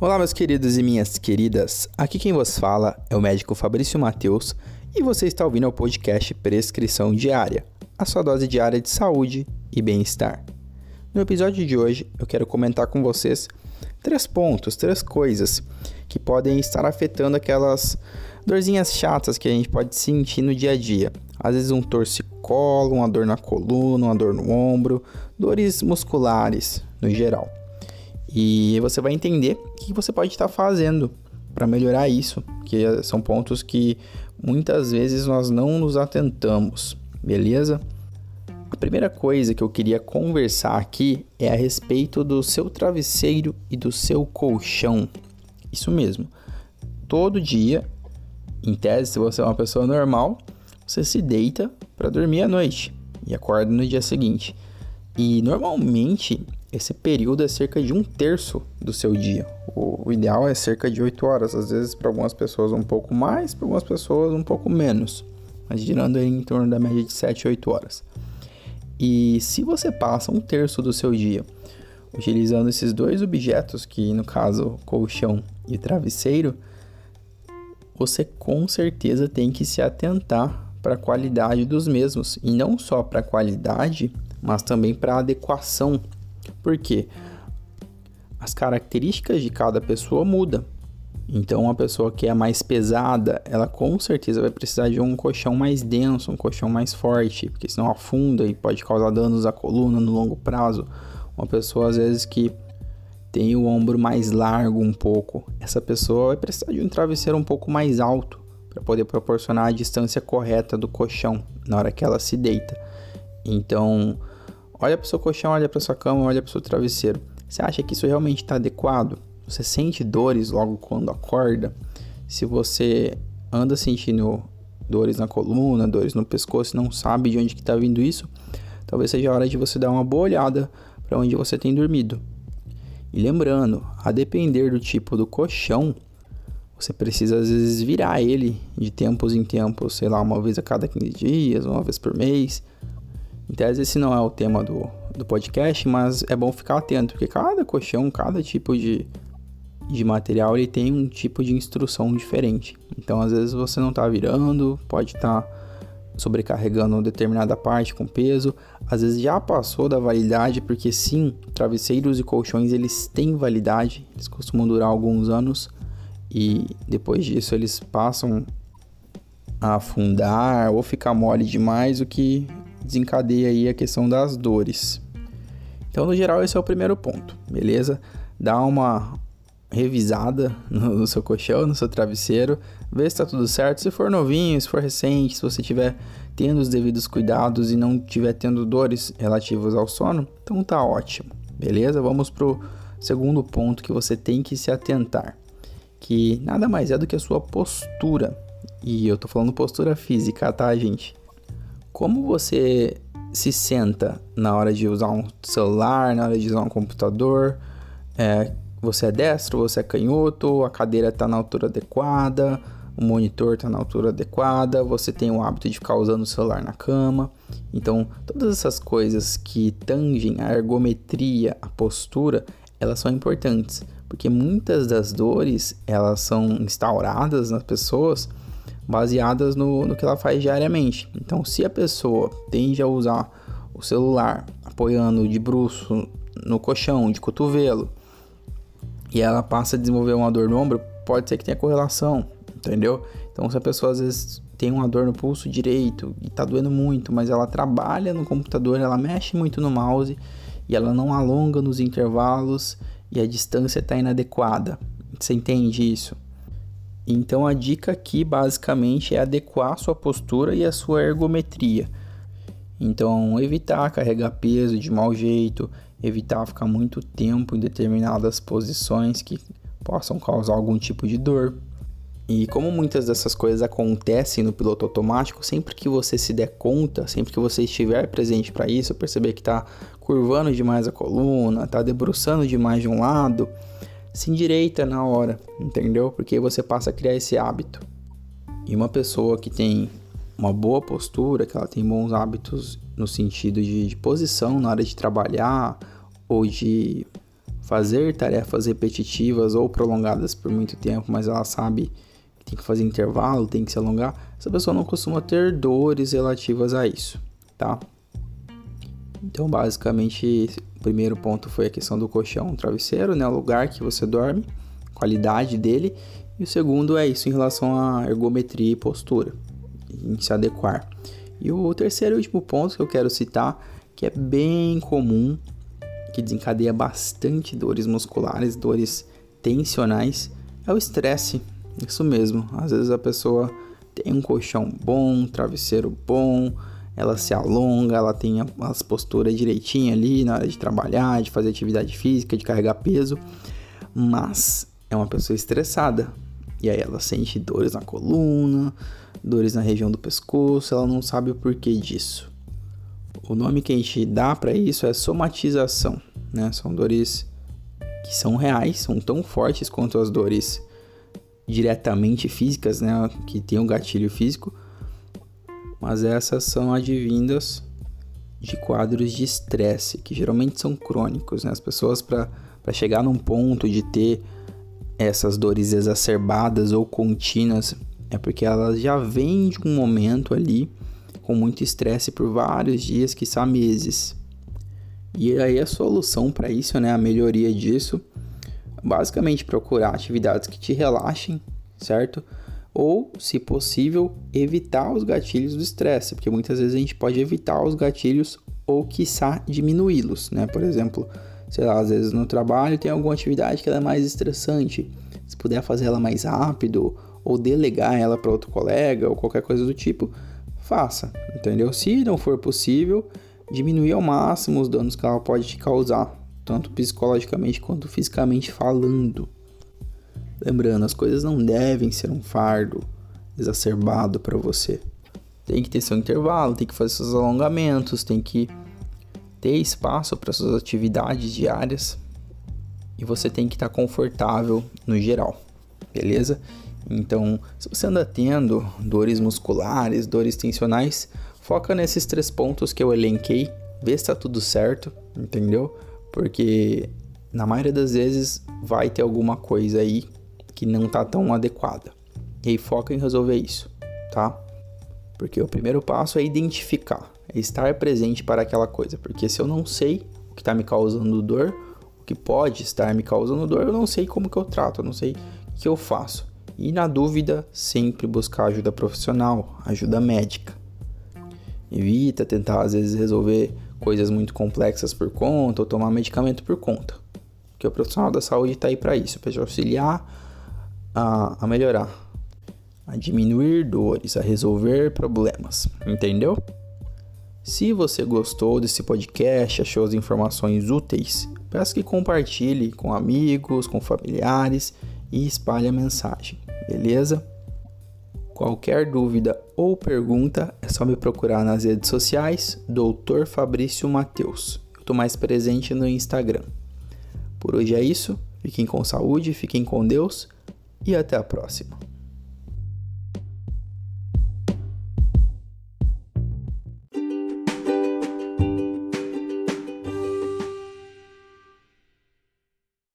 Olá, meus queridos e minhas queridas. Aqui quem vos fala é o médico Fabrício Mateus e você está ouvindo o podcast Prescrição Diária, a sua dose diária de saúde e bem-estar. No episódio de hoje, eu quero comentar com vocês três pontos, três coisas que podem estar afetando aquelas dorzinhas chatas que a gente pode sentir no dia a dia. Às vezes um torcicolo, uma dor na coluna, uma dor no ombro, dores musculares no geral. E você vai entender o que você pode estar fazendo para melhorar isso, que são pontos que muitas vezes nós não nos atentamos, beleza? A primeira coisa que eu queria conversar aqui é a respeito do seu travesseiro e do seu colchão. Isso mesmo. Todo dia, em tese, se você é uma pessoa normal, você se deita para dormir à noite e acorda no dia seguinte. E normalmente esse período é cerca de um terço do seu dia. O, ideal é cerca de 8 horas, às vezes para algumas pessoas um pouco mais, para algumas pessoas um pouco menos, mas girando em torno da média de 7, 8 horas. E se você passa um terço do seu dia utilizando esses dois objetos, que no caso colchão e travesseiro, você com certeza tem que se atentar para a qualidade dos mesmos e não só para a qualidade, mas também para a adequação porque as características de cada pessoa mudam. Então, uma pessoa que é mais pesada, ela com certeza vai precisar de um colchão mais denso, um colchão mais forte, porque senão afunda e pode causar danos à coluna no longo prazo. Uma pessoa, às vezes, que tem o ombro mais largo um pouco, essa pessoa vai precisar de um travesseiro um pouco mais alto para poder proporcionar a distância correta do colchão na hora que ela se deita. Então, Olha para o seu colchão, olha para sua cama, olha para o seu travesseiro. Você acha que isso realmente está adequado? Você sente dores logo quando acorda? Se você anda sentindo dores na coluna, dores no pescoço, não sabe de onde que está vindo isso, talvez seja a hora de você dar uma boa olhada para onde você tem dormido. E lembrando, a depender do tipo do colchão, você precisa às vezes virar ele de tempos em tempos, sei lá, uma vez a cada 15 dias, uma vez por mês, em tese, esse não é o tema do, do podcast, mas é bom ficar atento, porque cada colchão, cada tipo de, de material, ele tem um tipo de instrução diferente. Então, às vezes, você não está virando, pode estar tá sobrecarregando determinada parte com peso. Às vezes, já passou da validade, porque sim, travesseiros e colchões, eles têm validade, eles costumam durar alguns anos. E depois disso, eles passam a afundar ou ficar mole demais, o que desencadeia aí a questão das dores. Então, no geral, esse é o primeiro ponto, beleza? Dá uma revisada no, seu colchão, no seu travesseiro, vê se está tudo certo. Se for novinho, se for recente, se você tiver tendo os devidos cuidados e não tiver tendo dores relativas ao sono, então tá ótimo, beleza? Vamos pro segundo ponto que você tem que se atentar, que nada mais é do que a sua postura. E eu tô falando postura física, tá, gente? Como você se senta na hora de usar um celular, na hora de usar um computador? É, você é destro, você é canhoto, a cadeira está na altura adequada, o monitor está na altura adequada, você tem o hábito de ficar usando o celular na cama. Então, todas essas coisas que tangem a ergometria, a postura, elas são importantes, porque muitas das dores, elas são instauradas nas pessoas baseadas no, no que ela faz diariamente. Então, se a pessoa tende a usar o celular apoiando de bruxo no colchão, de cotovelo, e ela passa a desenvolver uma dor no ombro, pode ser que tenha correlação, entendeu? Então, se a pessoa às vezes tem uma dor no pulso direito e tá doendo muito, mas ela trabalha no computador, ela mexe muito no mouse e ela não alonga nos intervalos e a distância está inadequada. Você entende isso? Então a dica aqui basicamente é adequar a sua postura e a sua ergometria. Então evitar carregar peso de mau jeito, evitar ficar muito tempo em determinadas posições que possam causar algum tipo de dor. E como muitas dessas coisas acontecem no piloto automático, sempre que você se der conta, sempre que você estiver presente para isso, perceber que está curvando demais a coluna, está debruçando demais de um lado, se endireita na hora, entendeu? Porque você passa a criar esse hábito. E uma pessoa que tem uma boa postura, que ela tem bons hábitos no sentido de, de posição na hora de trabalhar ou de fazer tarefas repetitivas ou prolongadas por muito tempo, mas ela sabe que tem que fazer intervalo, tem que se alongar, essa pessoa não costuma ter dores relativas a isso, tá? Então, basicamente, o primeiro ponto foi a questão do colchão, travesseiro, né, o lugar que você dorme, qualidade dele, e o segundo é isso em relação à ergometria e postura, em se adequar. E o terceiro e último ponto que eu quero citar, que é bem comum que desencadeia bastante dores musculares, dores tensionais, é o estresse. Isso mesmo. Às vezes a pessoa tem um colchão bom, um travesseiro bom, ela se alonga, ela tem as posturas direitinho ali na hora de trabalhar, de fazer atividade física, de carregar peso, mas é uma pessoa estressada. E aí ela sente dores na coluna, dores na região do pescoço, ela não sabe o porquê disso. O nome que a gente dá para isso é somatização né? São dores que são reais, são tão fortes quanto as dores diretamente físicas, né? Que tem um gatilho físico, mas essas são advindas de quadros de estresse, que geralmente são crônicos, né? As pessoas para chegar num ponto de ter essas dores exacerbadas ou contínuas é porque elas já vêm de um momento ali com muito estresse por vários dias, que são meses. E aí a solução para isso, né, a melhoria disso, basicamente procurar atividades que te relaxem, certo? Ou, se possível, evitar os gatilhos do estresse, porque muitas vezes a gente pode evitar os gatilhos ou quiçá diminuí-los, né? Por exemplo, sei lá, às vezes no trabalho tem alguma atividade que é mais estressante. Se puder fazer ela mais rápido ou delegar ela para outro colega ou qualquer coisa do tipo, faça, entendeu? Se não for possível, diminuir ao máximo os danos que ela pode te causar, tanto psicologicamente quanto fisicamente falando. Lembrando, as coisas não devem ser um fardo exacerbado para você. Tem que ter seu intervalo, tem que fazer seus alongamentos, tem que ter espaço para suas atividades diárias e você tem que estar confortável no geral, beleza? Então, se você anda tendo dores musculares, dores tensionais, Foca nesses três pontos que eu elenquei, vê se tá tudo certo, entendeu? Porque na maioria das vezes vai ter alguma coisa aí que não tá tão adequada. E aí foca em resolver isso, tá? Porque o primeiro passo é identificar, é estar presente para aquela coisa. Porque se eu não sei o que está me causando dor, o que pode estar me causando dor, eu não sei como que eu trato, eu não sei o que eu faço. E na dúvida, sempre buscar ajuda profissional, ajuda médica. Evita tentar, às vezes, resolver coisas muito complexas por conta ou tomar medicamento por conta. Porque o profissional da saúde está aí para isso, para te auxiliar a, a melhorar, a diminuir dores, a resolver problemas. Entendeu? Se você gostou desse podcast, achou as informações úteis, peço que compartilhe com amigos, com familiares e espalhe a mensagem, beleza? Qualquer dúvida ou pergunta é só me procurar nas redes sociais, Dr. Fabrício Mateus. Eu estou mais presente no Instagram. Por hoje é isso. Fiquem com saúde, fiquem com Deus e até a próxima.